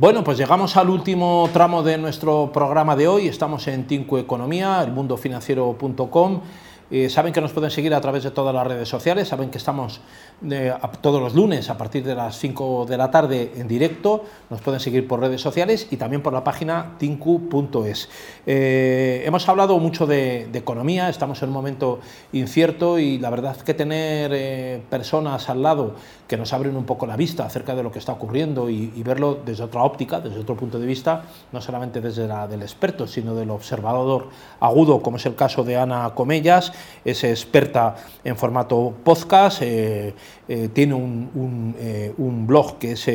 Bueno, pues llegamos al último tramo de nuestro programa de hoy. Estamos en Tinco Economía, elmundofinanciero.com. Eh, saben que nos pueden seguir a través de todas las redes sociales, saben que estamos eh, todos los lunes a partir de las 5 de la tarde en directo, nos pueden seguir por redes sociales y también por la página tinku.es. Eh, hemos hablado mucho de, economía, estamos en un momento incierto y la verdad que tener personas al lado que nos abren un poco la vista acerca de lo que está ocurriendo y, verlo desde otra óptica, desde otro punto de vista, no solamente desde la del experto, sino del observador agudo, como es el caso de Ana Comellas, es experta en formato podcast, eh, eh, tiene un, eh, blog que es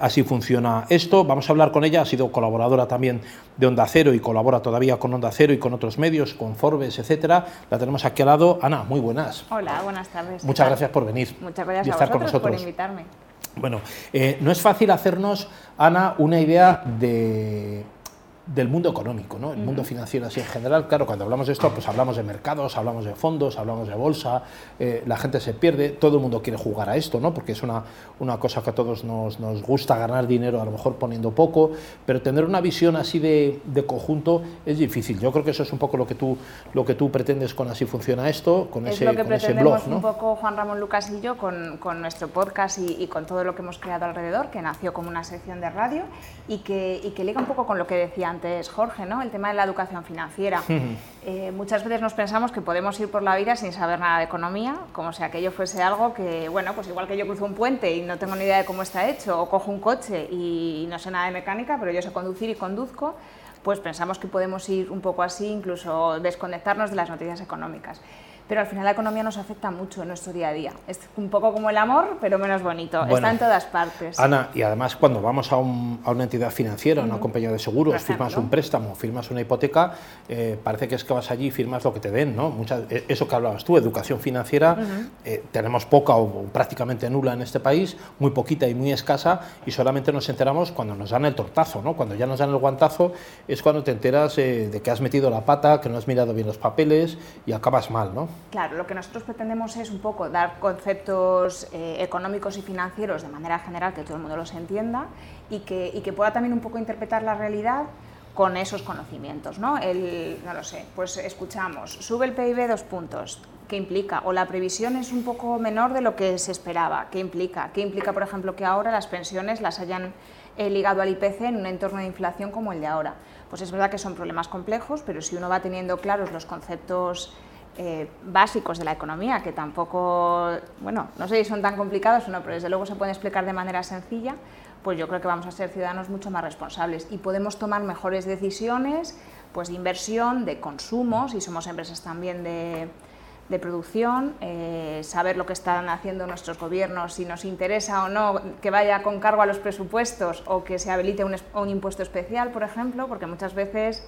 Así funciona esto. Vamos a hablar con ella, ha sido colaboradora también de Onda Cero y colabora todavía con Onda Cero y con otros medios, con Forbes, etcétera. La tenemos aquí al lado. Ana, muy buenas. Hola, buenas tardes. Muchas gracias por venir. Muchas gracias y estar con nosotros. por invitarme. Bueno, no es fácil hacernos, Ana, una idea de del mundo económico, ¿no? el mundo financiero así en general. Claro, cuando hablamos de esto, pues hablamos de mercados, hablamos de fondos, hablamos de bolsa, eh, la gente se pierde, todo el mundo quiere jugar a esto, ¿no? porque es una, una cosa que a todos nos, nos, gusta ganar dinero, a lo mejor poniendo poco, pero tener una visión así de, de, conjunto es difícil. Yo creo que eso es un poco lo que tú, lo que tú pretendes con Así Funciona Esto, con, ese, lo que con ese blog. ¿no? un poco Juan Ramón Lucas y yo con, con nuestro podcast y, y, con todo lo que hemos creado alrededor, que nació como una sección de radio y que, y que liga un poco con lo que decía antes Jorge, ¿no? el tema de la educación financiera. Eh, muchas veces nos pensamos que podemos ir por la vida sin saber nada de economía, como si aquello fuese algo que, bueno, pues igual que yo cruzo un puente y no tengo ni idea de cómo está hecho, o cojo un coche y no sé nada de mecánica, pero yo sé conducir y conduzco, pues pensamos que podemos ir un poco así, incluso desconectarnos de las noticias económicas pero al final la economía nos afecta mucho en nuestro día a día. Es un poco como el amor, pero menos bonito. Está en todas partes. Ana, y además cuando vamos a, una entidad financiera, a una compañía de seguros, firmas un préstamo, firmas una hipoteca, eh, parece que es que vas allí y firmas lo que te den, ¿no? Eh, eso que hablabas tú, educación financiera, eh, tenemos poca o, prácticamente nula en este país, muy poquita y muy escasa, y solamente nos enteramos cuando nos dan el tortazo, ¿no? Cuando ya nos dan el guantazo es cuando te enteras de que has metido la pata, que no has mirado bien los papeles y acabas mal, ¿no? Claro, lo que nosotros pretendemos es un poco dar conceptos eh, económicos y financieros de manera general, que todo el mundo los entienda y que, y que pueda también un poco interpretar la realidad con esos conocimientos, ¿no? El, no lo sé, pues escuchamos, sube el PIB dos puntos, ¿qué implica? O la previsión es un poco menor de lo que se esperaba, ¿qué implica? ¿Qué implica, por ejemplo, que ahora las pensiones las hayan eh, ligado al IPC en un entorno de inflación como el de ahora? Pues es verdad que son problemas complejos, pero si uno va teniendo claros los conceptos eh, básicos de la economía, que tampoco, bueno, no sé si son tan complicados o no, pero desde luego se pueden explicar de manera sencilla, pues yo creo que vamos a ser ciudadanos mucho más responsables y podemos tomar mejores decisiones pues, de inversión, de consumo, si somos empresas también de, producción, eh, saber lo que están haciendo nuestros gobiernos, si nos interesa o no que vaya con cargo a los presupuestos o que se habilite un, un impuesto especial, por ejemplo, porque muchas veces,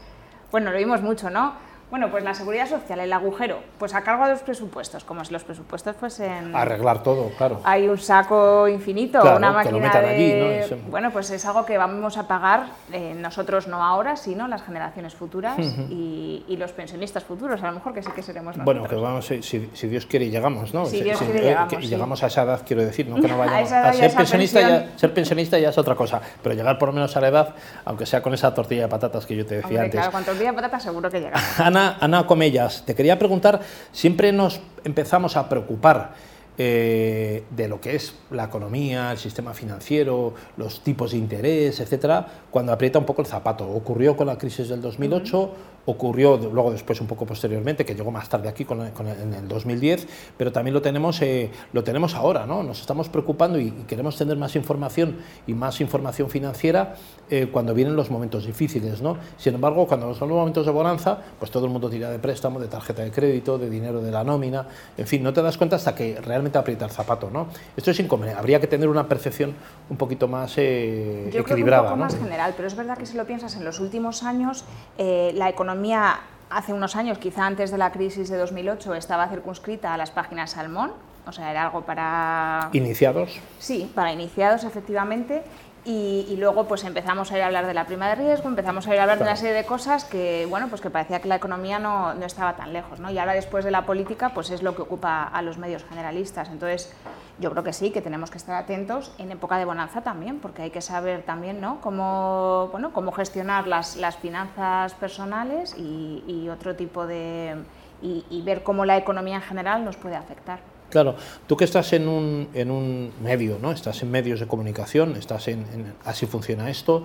bueno, lo vimos mucho, ¿no? Bueno, pues la seguridad social, el agujero, pues a cargo de los presupuestos, como si los presupuestos fuesen... Arreglar todo, claro. Hay un saco infinito, una máquina de... Bueno, pues es algo que vamos a pagar eh, nosotros no ahora, sino las generaciones futuras y, los pensionistas futuros, a lo mejor que sí que seremos nosotros. Bueno, que vamos, si, Dios quiere llegamos, ¿no? Si Dios quiere llegamos, y llegamos a esa edad, quiero decir, no que no vayamos a, ser pensionista, ya, ser pensionista ya es otra cosa, pero llegar por lo menos a la edad, aunque sea con esa tortilla de patatas que yo te decía antes. Claro, con tortilla de patatas seguro que llegamos. Ana, Comellas, te quería preguntar, siempre nos empezamos a preocupar eh, de lo que es la economía, el sistema financiero, los tipos de interés, etcétera, cuando aprieta un poco el zapato. Ocurrió con la crisis del 2008, ocurrió luego después un poco posteriormente, que llegó más tarde aquí con, en el 2010, pero también lo tenemos, eh, lo tenemos ahora, ¿no? Nos estamos preocupando y, queremos tener más información y más información financiera eh, cuando vienen los momentos difíciles, ¿no? Sin embargo, cuando son los momentos de bonanza, pues todo el mundo tira de préstamo, de tarjeta de crédito, de dinero de la nómina, en fin, no te das cuenta hasta que realmente aprieta el zapato, ¿no? Esto es inconveniente, habría que tener una percepción un poquito más eh, equilibrada. un poco más general, pero es verdad que si lo piensas en los últimos años, la economía economía hace unos años, quizá antes de la crisis de 2008, estaba circunscrita a las páginas Salmón, o sea, era algo para... ¿Iniciados? Sí, para iniciados, efectivamente. Y, luego pues empezamos a ir a hablar de la prima de riesgo, empezamos a ir a hablar de una serie de cosas que, bueno, pues que parecía que la economía no, no, estaba tan lejos, ¿no? Y ahora después de la política pues es lo que ocupa a los medios generalistas. Entonces yo creo que sí, que tenemos que estar atentos en época de bonanza también, porque hay que saber también ¿no? cómo, bueno, cómo gestionar las, las finanzas personales y, otro tipo de... Y, ver cómo la economía en general nos puede afectar. Claro, tú que estás en un, en un medio, ¿no? estás en medios de comunicación, estás en, así funciona esto,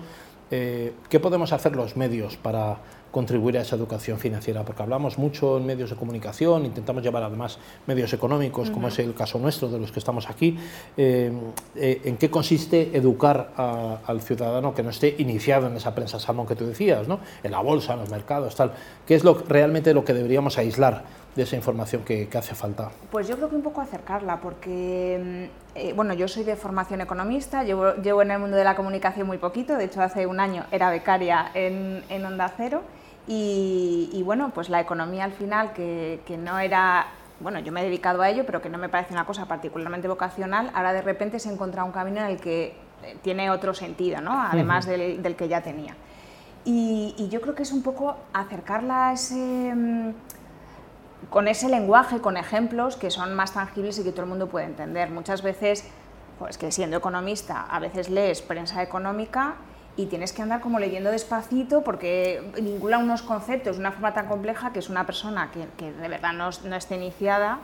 eh, ¿qué podemos hacer los medios para contribuir a esa educación financiera, porque hablamos mucho en medios de comunicación, intentamos llevar además medios económicos, como es el caso nuestro, de los que estamos aquí. Eh, eh, ¿En qué consiste educar al ciudadano que no esté iniciado en esa prensa salmón que tú decías, ¿no? en la bolsa, en los mercados, tal? ¿Qué es lo, realmente lo que deberíamos aislar de esa información que, hace falta? Pues yo creo que un poco acercarla, porque, mm, eh, bueno, yo soy de formación economista, llevo, llevo, en el mundo de la comunicación muy poquito, de hecho hace un año era becaria en, en Onda Cero, y, bueno, pues la economía al final, que, no era bueno, yo me he dedicado a ello, pero que no me parece una cosa particularmente vocacional, ahora de repente se encuentra un camino en el que eh, tiene otro sentido, ¿no? además del, que ya tenía. Y, yo creo que es un poco acercarla ese, mm, con ese lenguaje, con ejemplos que son más tangibles y que todo el mundo puede entender. Muchas veces, pues que siendo economista, a veces lees prensa económica y tienes que andar como leyendo despacito porque vincula unos conceptos de una forma tan compleja que es una persona que, que de verdad no, no está iniciada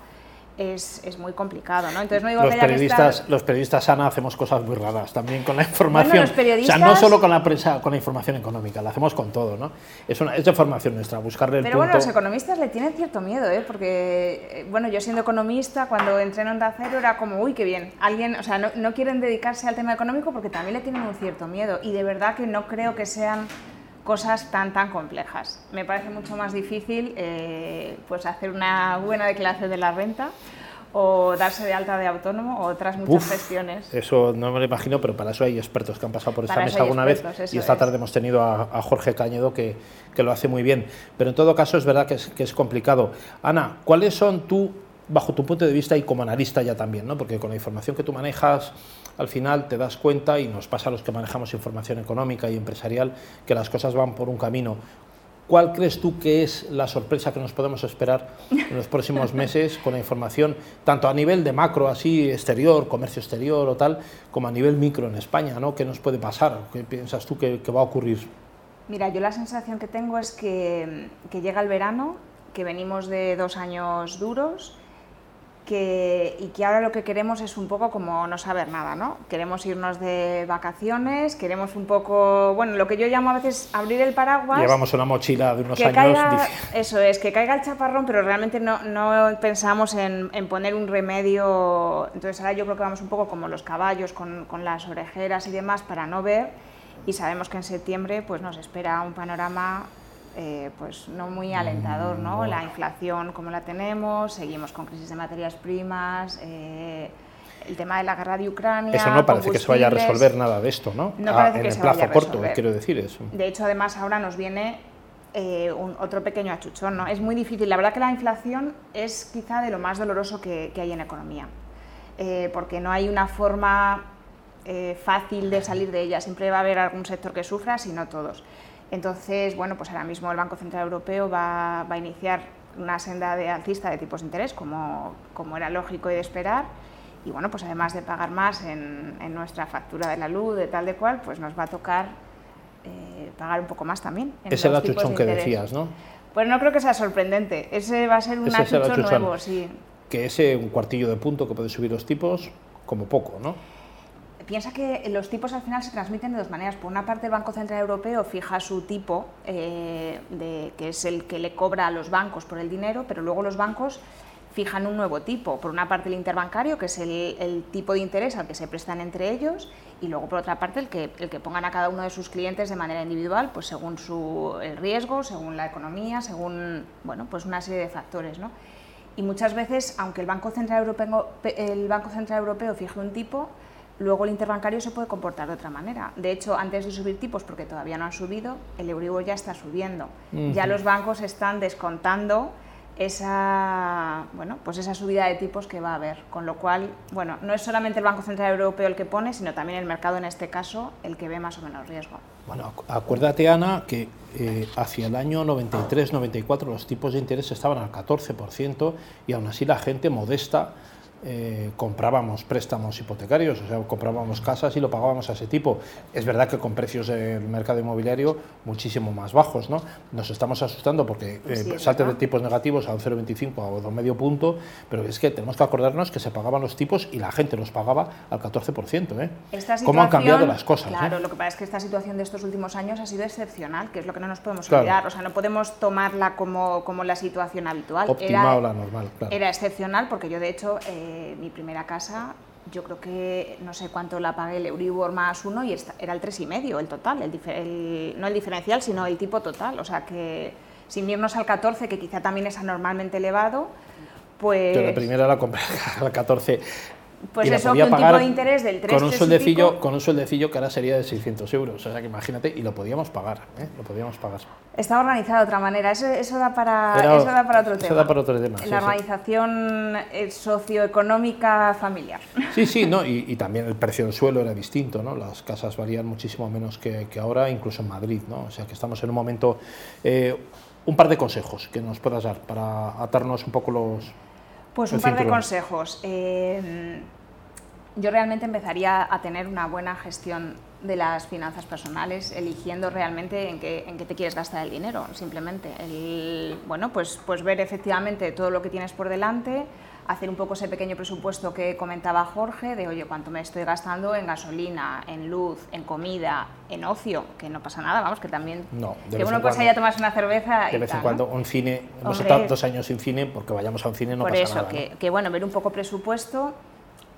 es, es, muy complicado, ¿no? Entonces no digo los que periodistas, Los periodistas, Ana, hacemos cosas muy raras también con la información. O sea, no solo con la prensa, con la información económica, la hacemos con todo, ¿no? Es, una, es de formación nuestra, buscarle el Pero bueno, los economistas le tienen cierto miedo, ¿eh? Porque, eh, bueno, yo siendo economista, cuando entré en Onda Cero era como, uy, qué bien, alguien, o sea, no, no quieren dedicarse al tema económico porque también le tienen un cierto miedo y de verdad que no creo que sean cosas tan tan complejas. Me parece mucho más difícil eh, pues hacer una buena declaración de la renta o darse de alta de autónomo o otras muchas gestiones. Eso no me lo imagino, pero para eso hay expertos que han pasado por esta mesa alguna vez y esta tarde hemos tenido a, Jorge Cañedo que, que, lo hace muy bien. Pero en todo caso es verdad que es, que es complicado. Ana, ¿cuáles son tú, bajo tu punto de vista y como analista ya también, ¿no? porque con la información que tú manejas al final te das cuenta, y nos pasa a los que manejamos información económica y empresarial, que las cosas van por un camino. ¿Cuál crees tú que es la sorpresa que nos podemos esperar en los próximos meses con la información, tanto a nivel de macro, así exterior, comercio exterior o tal, como a nivel micro en España? ¿no? ¿Qué nos puede pasar? ¿Qué piensas tú que, va a ocurrir? Mira, yo la sensación que tengo es que, que llega el verano, que venimos de dos años duros, y que ahora lo que queremos es un poco como no saber nada, ¿no? Queremos irnos de vacaciones, queremos un poco, bueno, lo que yo llamo a veces abrir el paraguas. Llevamos una mochila de unos años. Caiga, eso es, que caiga el chaparrón, pero realmente no, no pensamos en, en, poner un remedio. Entonces ahora yo creo que vamos un poco como los caballos, con, con las orejeras y demás, para no ver. Y sabemos que en septiembre pues nos espera un panorama eh, pues no muy alentador, ¿no? La inflación como la tenemos, seguimos con crisis de materias primas, eh, el tema de la guerra de Ucrania. Eso no parece que se vaya a resolver nada de esto, ¿no? No parece en que el se plazo vaya a corto, quiero decir eso. De hecho, además ahora nos viene eh, un, otro pequeño achuchón, ¿no? Es muy difícil. La verdad que la inflación es quizá de lo más doloroso que, que hay en economía, porque no hay una forma fácil de salir de ella. Siempre va a haber algún sector que sufra, si no todos. Entonces, bueno, pues ahora mismo el Banco Central Europeo va, a iniciar una senda de alcista de tipos de interés, como, como, era lógico y de esperar. Y bueno, pues además de pagar más en, nuestra factura de la luz, de tal de cual, pues nos va a tocar eh, pagar un poco más también. En Ese es el achuchón que decías, ¿no? Pues no creo que sea sorprendente. Ese va a ser un achuchón nuevo, sí. Que ese un cuartillo de punto que puede subir los tipos, como poco, ¿no? Piensa que los tipos al final se transmiten de dos maneras. Por una parte, el Banco Central Europeo fija su tipo, eh, de, que es el que le cobra a los bancos por el dinero, pero luego los bancos fijan un nuevo tipo. Por una parte, el interbancario, que es el, tipo de interés al que se prestan entre ellos, y luego, por otra parte, el que, el que pongan a cada uno de sus clientes de manera individual, pues según su, el riesgo, según la economía, según bueno, pues una serie de factores. ¿no? Y muchas veces, aunque el Banco Central Europeo, el Banco Central Europeo fije un tipo, luego el interbancario se puede comportar de otra manera. De hecho, antes de subir tipos, porque todavía no han subido, el Euribor ya está subiendo. Ya los bancos están descontando esa, bueno, pues esa subida de tipos que va a haber. Con lo cual, bueno, no es solamente el Banco Central Europeo el que pone, sino también el mercado en este caso el que ve más o menos riesgo. Bueno, acuérdate, Ana, que eh, hacia el año 93-94 los tipos de interés estaban al 14% y aún así la gente modesta eh, comprábamos préstamos hipotecarios, o sea, comprábamos casas y lo pagábamos a ese tipo. Es verdad que con precios del mercado inmobiliario muchísimo más bajos, ¿no? Nos estamos asustando porque eh, salte de tipos negativos a un 0,25 o a medio punto, pero es que tenemos que acordarnos que se pagaban los tipos y la gente los pagaba al 14%. ¿eh? ¿Cómo han cambiado las cosas? Claro, lo que pasa es que esta situación de estos últimos años ha sido excepcional, que es lo que no nos podemos olvidar. O sea, no podemos tomarla como, como la situación habitual. Óptima o la normal, claro. Era excepcional porque yo, de hecho, eh, mi primera casa, yo creo que no sé cuánto la pagué el Euribor más uno y era el tres y medio el total, el, no el diferencial, sino el tipo total. O sea que sin irnos al 14, que quizá también es anormalmente elevado, pues... Yo la primera la compré al 14 pues eso, con un tipo de interés del 3, con un sueldecillo, con un sueldecillo que ahora sería de 600 euros, o sea que imagínate, y lo podíamos pagar, ¿eh? lo podíamos pagar. Está organizado de otra manera, eso, eso, da, para, eso da para otro eso tema. Da para otro tema La organización eh, socioeconómica familiar. Sí, sí, no, y, también el precio del suelo era distinto, ¿no? las casas valían muchísimo menos que, que ahora, incluso en Madrid, ¿no? o sea que estamos en un momento... Eh, un par de consejos que nos puedas dar para atarnos un poco los, pues un par de consejos. Eh, yo realmente empezaría a tener una buena gestión de las finanzas personales, eligiendo realmente en qué, en qué te quieres gastar el dinero, simplemente. El, bueno, pues, pues ver efectivamente todo lo que tienes por delante, hacer un poco ese pequeño presupuesto que comentaba Jorge, de oye, cuánto me estoy gastando en gasolina, en luz, en comida, en ocio, que no pasa nada, vamos, que también... No, que uno pues haya tomado una cerveza De vez en cuando, un cine, hemos estado dos años sin cine, porque vayamos a un cine no Por pasa eso, nada. Que, que bueno, ver un poco presupuesto,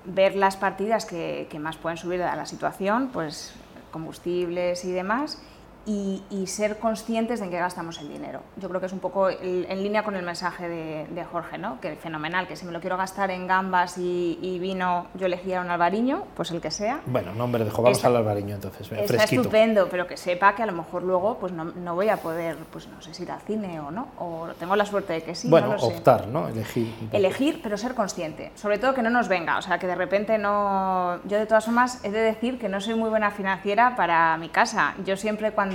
ver las partidas que, que más pueden subir a la situación, pues combustibles y demás, y, ser conscientes de en qué gastamos el dinero. Yo creo que es un poco en línea con el mensaje de, Jorge, ¿no? que fenomenal, que si me lo quiero gastar en gambas y, vino, yo elegiría un albariño, pues el que sea. Bueno, nombre de vamos al albariño entonces, está estupendo, pero que sepa que a lo mejor luego pues no, no, voy a poder, pues no sé si ir al cine o no, o tengo la suerte de que sí. Bueno, no lo optar, ¿no? Elegir. Elegir, pero ser consciente. Sobre todo que no nos venga, o sea, que de repente no... Yo de todas formas he de decir que no soy muy buena financiera para mi casa. Yo siempre cuando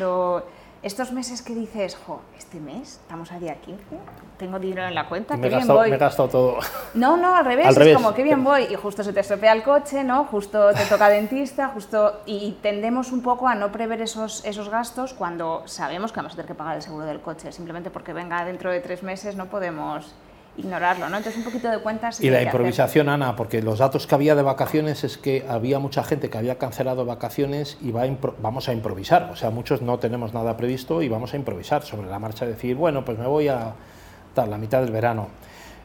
estos meses que dices, jo, este mes, estamos a día 15, tengo dinero en la cuenta, qué bien voy. Me he gastado todo. No, no, al revés, es como, qué bien voy, y justo se te estropea el coche, ¿no? Justo te toca dentista, justo... Y tendemos un poco a no prever esos, esos gastos cuando sabemos que vamos a tener que pagar el seguro del coche, simplemente porque venga dentro de tres meses no podemos ignorarlo, ¿no? Entonces un poquito de cuentas. Y la improvisación, Ana, porque los datos que había de vacaciones es que había mucha gente que había cancelado vacaciones y va vamos a improvisar, o sea, muchos no tenemos nada previsto y vamos a improvisar sobre la marcha, decir, bueno, pues me voy a tal, la mitad del verano.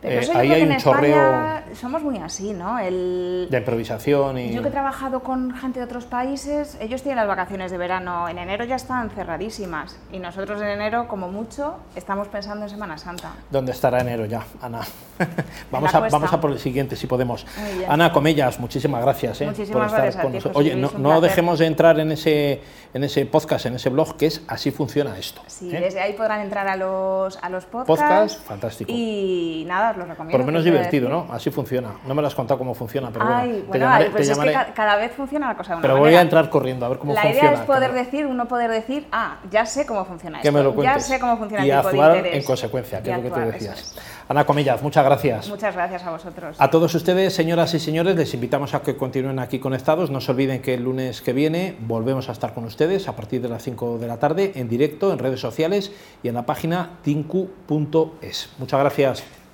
Eh, ahí hay un chorreo. Somos muy así, ¿no? El, de improvisación y. Yo que he trabajado con gente de otros países, ellos tienen las vacaciones de verano en enero ya están cerradísimas y nosotros en enero, como mucho, estamos pensando en Semana Santa. ¿Dónde estará enero ya, Ana? vamos, a, vamos a por el siguiente si podemos. Ana Comellas, muchísimas gracias ¿eh? muchísimas por estar con nosotros. Oye, no, dejemos de entrar en ese, en ese podcast, en ese blog, que es Así funciona esto. Sí, ¿eh? desde ahí podrán entrar a los, a los podcasts. Podcast, fantástico. Y nada, os lo recomiendo. Por lo menos divertido, ¿no? Así funciona. No me lo has contado cómo funciona, pero Ay, bueno, te llamaré, pues es que cada vez funciona la cosa de una Pero voy a entrar corriendo a ver cómo la funciona. La idea es poder decir, uno poder decir, ah, ya sé cómo funciona que esto. Me lo ya sé cómo funciona y el tipo actuar de interés. en consecuencia, que es lo que tú decías. Ana Comillas, muchas gracias. Muchas gracias a vosotros. A todos ustedes, señoras y señores, les invitamos a que continúen aquí conectados. No se olviden que el lunes que viene volvemos a estar con ustedes a partir de las 5 de la tarde en directo en redes sociales y en la página tinku.es. Muchas gracias.